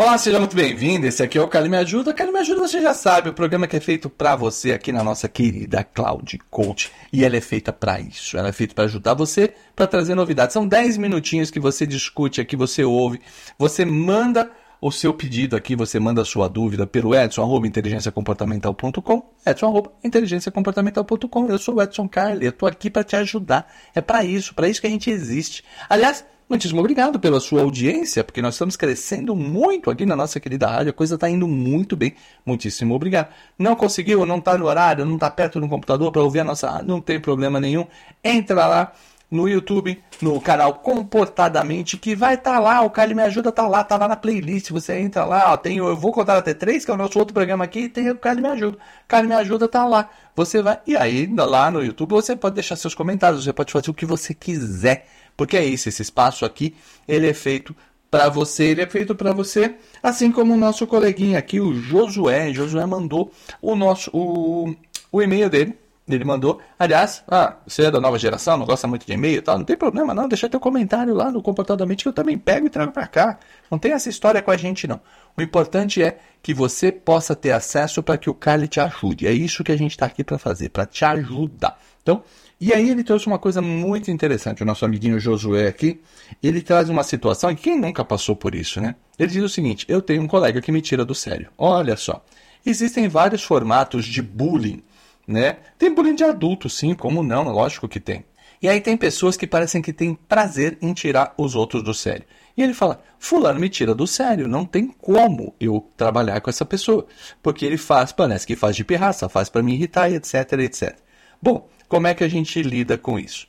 Olá, seja muito bem-vindo. Esse aqui é o Cali Me Ajuda. Cali Me Ajuda, você já sabe, o programa que é feito para você aqui na nossa querida Cloud Coach. E ela é feita para isso. Ela é feita para ajudar você, para trazer novidades. São 10 minutinhos que você discute aqui, você ouve, você manda o seu pedido aqui, você manda a sua dúvida pelo edson, arroba inteligenciacomportamental.com, edson, arroba inteligenciacomportamental.com. Eu sou o Edson Carli, eu tô aqui para te ajudar. É para isso, para isso que a gente existe. Aliás, Muitíssimo obrigado pela sua audiência, porque nós estamos crescendo muito aqui na nossa querida rádio, a coisa está indo muito bem. Muitíssimo obrigado. Não conseguiu, não está no horário, não está perto do computador para ouvir a nossa não tem problema nenhum. Entra lá no YouTube, no canal Comportadamente, que vai estar tá lá, o Cali Me Ajuda tá lá, tá lá na playlist, você entra lá, ó, tem Eu Vou Contar Até Três, que é o nosso outro programa aqui, e tem o Cali Me Ajuda. Cali Me Ajuda tá lá, você vai, e aí lá no YouTube você pode deixar seus comentários, você pode fazer o que você quiser porque é isso, esse espaço aqui, ele é feito para você, ele é feito para você, assim como o nosso coleguinha aqui, o Josué. Josué mandou o nosso o, o e-mail dele. Ele mandou, aliás, ah, você é da nova geração, não gosta muito de e-mail e tal, não tem problema não, deixa teu comentário lá no Comportadamente que eu também pego e trago para cá. Não tem essa história com a gente não. O importante é que você possa ter acesso para que o Kali te ajude. É isso que a gente está aqui para fazer, para te ajudar. Então, e aí ele trouxe uma coisa muito interessante, o nosso amiguinho Josué aqui, ele traz uma situação, e quem nunca passou por isso, né? Ele diz o seguinte, eu tenho um colega que me tira do sério. Olha só, existem vários formatos de bullying, né? Tem bullying de adulto, sim, como não, lógico que tem. E aí tem pessoas que parecem que têm prazer em tirar os outros do sério. E ele fala: Fulano me tira do sério, não tem como eu trabalhar com essa pessoa. Porque ele faz, parece que faz de pirraça, faz para me irritar, etc, etc. Bom, como é que a gente lida com isso?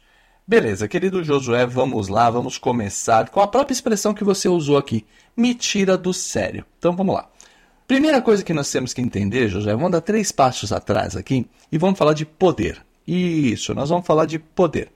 Beleza, querido Josué, vamos lá, vamos começar com a própria expressão que você usou aqui. Me tira do sério. Então vamos lá. Primeira coisa que nós temos que entender, Josué, vamos dar três passos atrás aqui e vamos falar de poder. Isso, nós vamos falar de poder.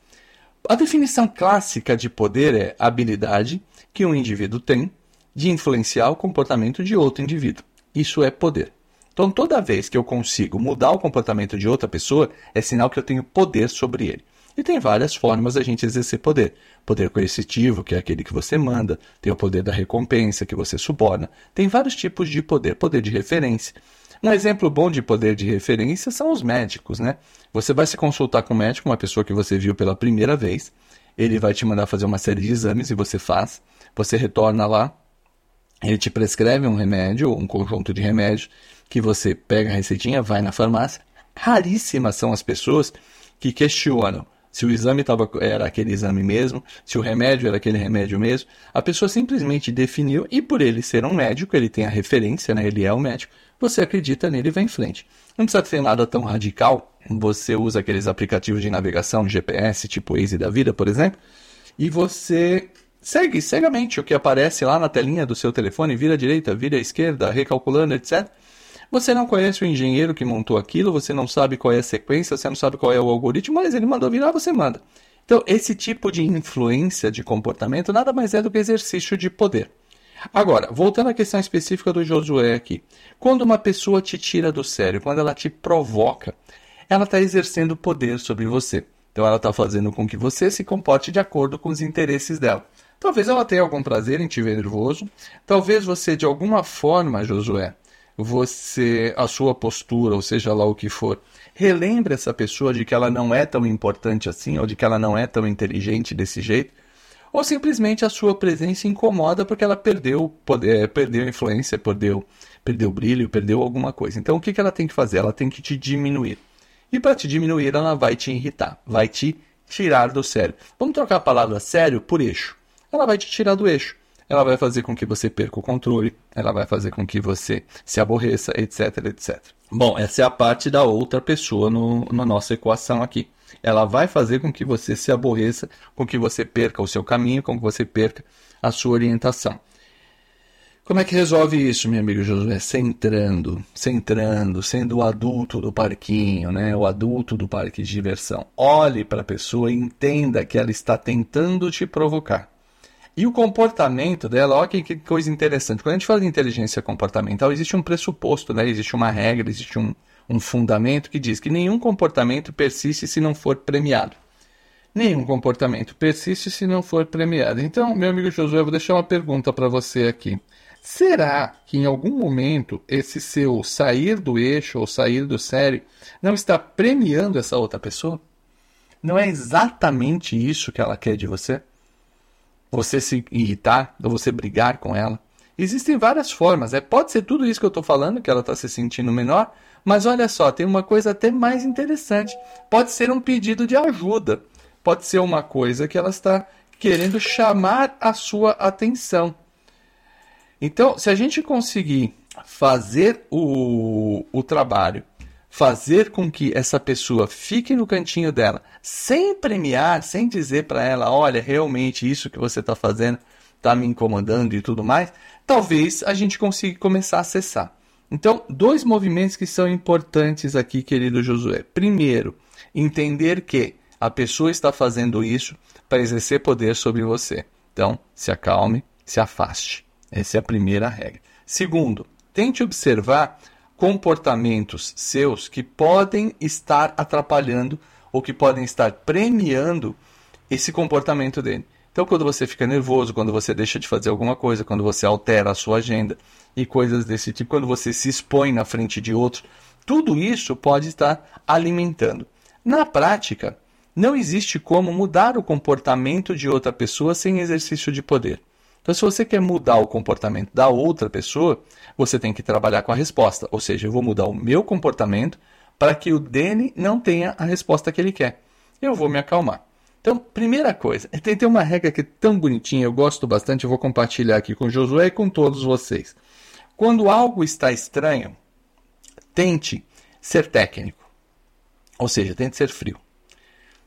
A definição clássica de poder é a habilidade que um indivíduo tem de influenciar o comportamento de outro indivíduo. Isso é poder. Então, toda vez que eu consigo mudar o comportamento de outra pessoa, é sinal que eu tenho poder sobre ele. E tem várias formas da gente exercer poder. Poder coercitivo, que é aquele que você manda, tem o poder da recompensa, que você suborna. Tem vários tipos de poder. Poder de referência. Um exemplo bom de poder de referência são os médicos, né? Você vai se consultar com um médico, uma pessoa que você viu pela primeira vez. Ele vai te mandar fazer uma série de exames e você faz. Você retorna lá, ele te prescreve um remédio, um conjunto de remédios que você pega a receitinha, vai na farmácia. Raríssimas são as pessoas que questionam se o exame tava, era aquele exame mesmo, se o remédio era aquele remédio mesmo. A pessoa simplesmente definiu e por ele ser um médico, ele tem a referência, né? ele é o um médico, você acredita nele e vai em frente. Não precisa ter nada tão radical. Você usa aqueles aplicativos de navegação, GPS, tipo Waze da vida, por exemplo, e você segue cegamente o que aparece lá na telinha do seu telefone, vira à direita, vira à esquerda, recalculando, etc. Você não conhece o engenheiro que montou aquilo, você não sabe qual é a sequência, você não sabe qual é o algoritmo, mas ele mandou virar, você manda. Então, esse tipo de influência de comportamento nada mais é do que exercício de poder. Agora, voltando à questão específica do Josué aqui. Quando uma pessoa te tira do sério, quando ela te provoca, ela está exercendo poder sobre você. Então, ela está fazendo com que você se comporte de acordo com os interesses dela. Talvez ela tenha algum prazer em te ver nervoso. Talvez você, de alguma forma, Josué, você, a sua postura, ou seja lá o que for, relembre essa pessoa de que ela não é tão importante assim, ou de que ela não é tão inteligente desse jeito, ou simplesmente a sua presença incomoda porque ela perdeu poder, perdeu influência, perdeu, perdeu brilho, perdeu alguma coisa. Então o que, que ela tem que fazer? Ela tem que te diminuir. E para te diminuir, ela vai te irritar, vai te tirar do sério. Vamos trocar a palavra sério por eixo. Ela vai te tirar do eixo ela vai fazer com que você perca o controle, ela vai fazer com que você se aborreça, etc, etc. Bom, essa é a parte da outra pessoa no, na nossa equação aqui. Ela vai fazer com que você se aborreça, com que você perca o seu caminho, com que você perca a sua orientação. Como é que resolve isso, meu amigo Josué? Centrando, centrando, sendo o adulto do parquinho, né? O adulto do parque de diversão. Olhe para a pessoa e entenda que ela está tentando te provocar E o comportamento dela, olha que, que coisa interessante. Quando a gente fala de inteligência comportamental, existe um pressuposto, né? existe uma regra, existe um, um fundamento que diz que nenhum comportamento persiste se não for premiado. Nenhum comportamento persiste se não for premiado. Então, meu amigo Josué, eu vou deixar uma pergunta para você aqui. Será que em algum momento esse seu sair do eixo ou sair do sério não está premiando essa outra pessoa? Não é exatamente isso que ela quer de você? Você se irritar ou você brigar com ela? Existem várias formas. É, pode ser tudo isso que eu estou falando, que ela está se sentindo menor, mas olha só, tem uma coisa até mais interessante. Pode ser um pedido de ajuda. Pode ser uma coisa que ela está querendo chamar a sua atenção. Então, se a gente conseguir fazer o, o trabalho, fazer com que essa pessoa fique no cantinho dela, sem premiar, sem dizer para ela: olha, realmente isso que você está fazendo está me incomodando e tudo mais, talvez a gente consiga começar a acessar. Então, dois movimentos que são importantes aqui, querido Josué. Primeiro, entender que a pessoa está fazendo isso para exercer poder sobre você. Então, se acalme, se afaste. Essa é a primeira regra. Segundo, tente observar comportamentos seus que podem estar atrapalhando ou que podem estar premiando esse comportamento dele. Então, quando você fica nervoso, quando você deixa de fazer alguma coisa, quando você altera a sua agenda e coisas desse tipo, quando você se expõe na frente de outros, tudo isso pode estar alimentando. Na prática, não existe como mudar o comportamento de outra pessoa sem exercício de poder. Então, se você quer mudar o comportamento da outra pessoa, você tem que trabalhar com a resposta. Ou seja, eu vou mudar o meu comportamento para que o dele não tenha a resposta que ele quer. Eu vou me acalmar. Então, primeira coisa, tem, tem uma regra que é tão bonitinha, eu gosto bastante, eu vou compartilhar aqui com o Josué e com todos vocês. Quando algo está estranho, tente ser técnico. Ou seja, tente ser frio.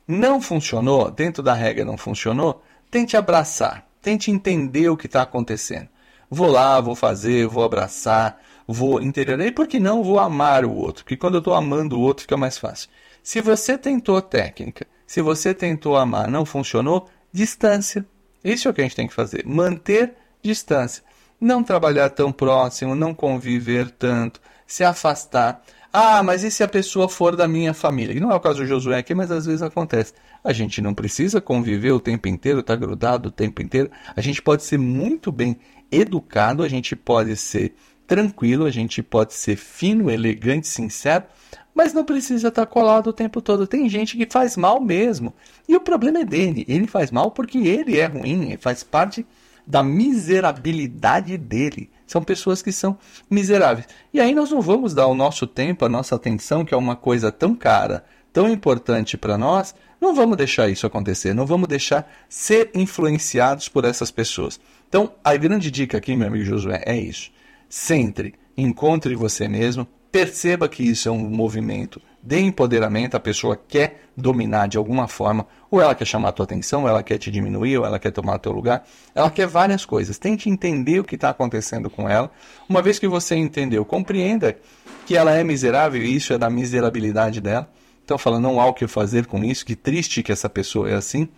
Não funcionou, dentro da regra não funcionou, tente abraçar, tente entender o que está acontecendo. Vou lá, vou fazer, vou abraçar, vou interiorizar, e por que não vou amar o outro? Porque quando eu estou amando o outro fica mais fácil. Se você tentou técnica se você tentou amar, não funcionou, distância. Isso é o que a gente tem que fazer. Manter distância. Não trabalhar tão próximo, não conviver tanto, se afastar. Ah, mas e se a pessoa for da minha família? Que não é o caso do Josué aqui, mas às vezes acontece. A gente não precisa conviver o tempo inteiro, estar tá grudado o tempo inteiro. A gente pode ser muito bem educado, a gente pode ser tranquilo, a gente pode ser fino, elegante, sincero, mas não precisa estar colado o tempo todo. Tem gente que faz mal mesmo. E o problema é dele. Ele faz mal porque ele é ruim, faz parte da miserabilidade dele. São pessoas que são miseráveis. E aí nós não vamos dar o nosso tempo, a nossa atenção, que é uma coisa tão cara, tão importante para nós, não vamos deixar isso acontecer, não vamos deixar ser influenciados por essas pessoas. Então, a grande dica aqui, meu amigo Josué, é isso. Centre, encontre você mesmo, Perceba que isso é um movimento de empoderamento, a pessoa quer dominar de alguma forma, ou ela quer chamar a tua atenção, ou ela quer te diminuir, ou ela quer tomar o teu lugar, ela quer várias coisas. Tente entender o que está acontecendo com ela. Uma vez que você entendeu, compreenda que ela é miserável e isso é da miserabilidade dela. Então fala, não há o que fazer com isso, que triste que essa pessoa é assim.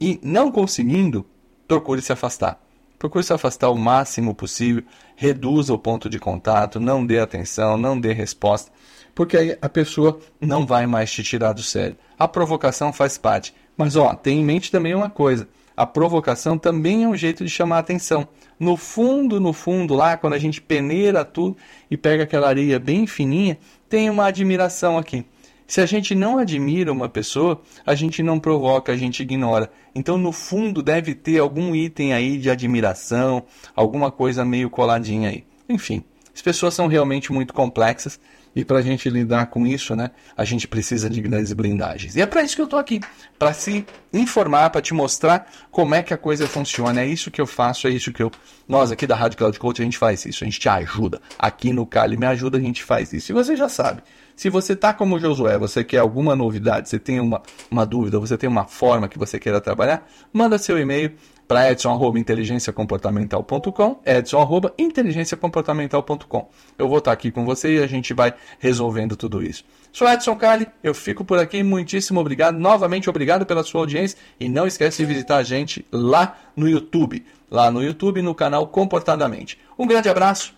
E não conseguindo, procure se afastar. Procure se afastar o máximo possível, reduza o ponto de contato, não dê atenção, não dê resposta, porque aí a pessoa não vai mais te tirar do sério. A provocação faz parte, mas ó, tem em mente também uma coisa: a provocação também é um jeito de chamar a atenção. No fundo, no fundo, lá, quando a gente peneira tudo e pega aquela areia bem fininha, tem uma admiração aqui. Se a gente não admira uma pessoa, a gente não provoca, a gente ignora. Então, no fundo, deve ter algum item aí de admiração, alguma coisa meio coladinha aí. Enfim, as pessoas são realmente muito complexas e para a gente lidar com isso, né, a gente precisa de grandes blindagens. E é para isso que eu estou aqui, para se informar, para te mostrar como é que a coisa funciona. É isso que eu faço, é isso que eu. Nós aqui da Rádio Cloud Coach a gente faz isso, a gente te ajuda. Aqui no Cali Me Ajuda a gente faz isso. E você já sabe. Se você está como Josué, você quer alguma novidade, você tem uma, uma dúvida, você tem uma forma que você queira trabalhar, manda seu e-mail para edson.inteligenciacomportamental.com, edson.inteligenciacomportamental.com. Eu vou estar aqui com você e a gente vai resolvendo tudo isso. Sou Edson Carli, eu fico por aqui, muitíssimo obrigado, novamente obrigado pela sua audiência e não esquece de visitar a gente lá no YouTube, lá no YouTube no canal Comportadamente. Um grande abraço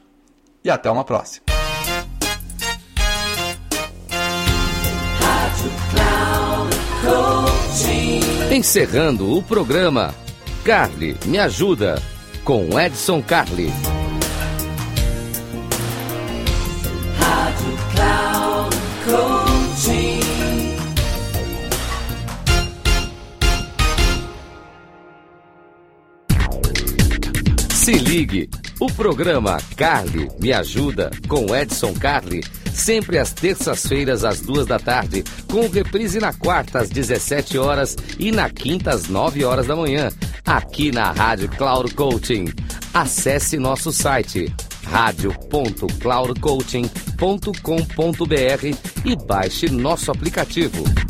e até uma próxima. Encerrando o programa, Carly me ajuda com Edson Carli. Se ligue, o programa Carly Me Ajuda com Edson Carli, sempre às terças-feiras às duas da tarde, com reprise na quarta às 17 horas e na quinta às 9 horas da manhã, aqui na Rádio Cloud Coaching. Acesse nosso site radio.cloudcoaching.com.br e baixe nosso aplicativo.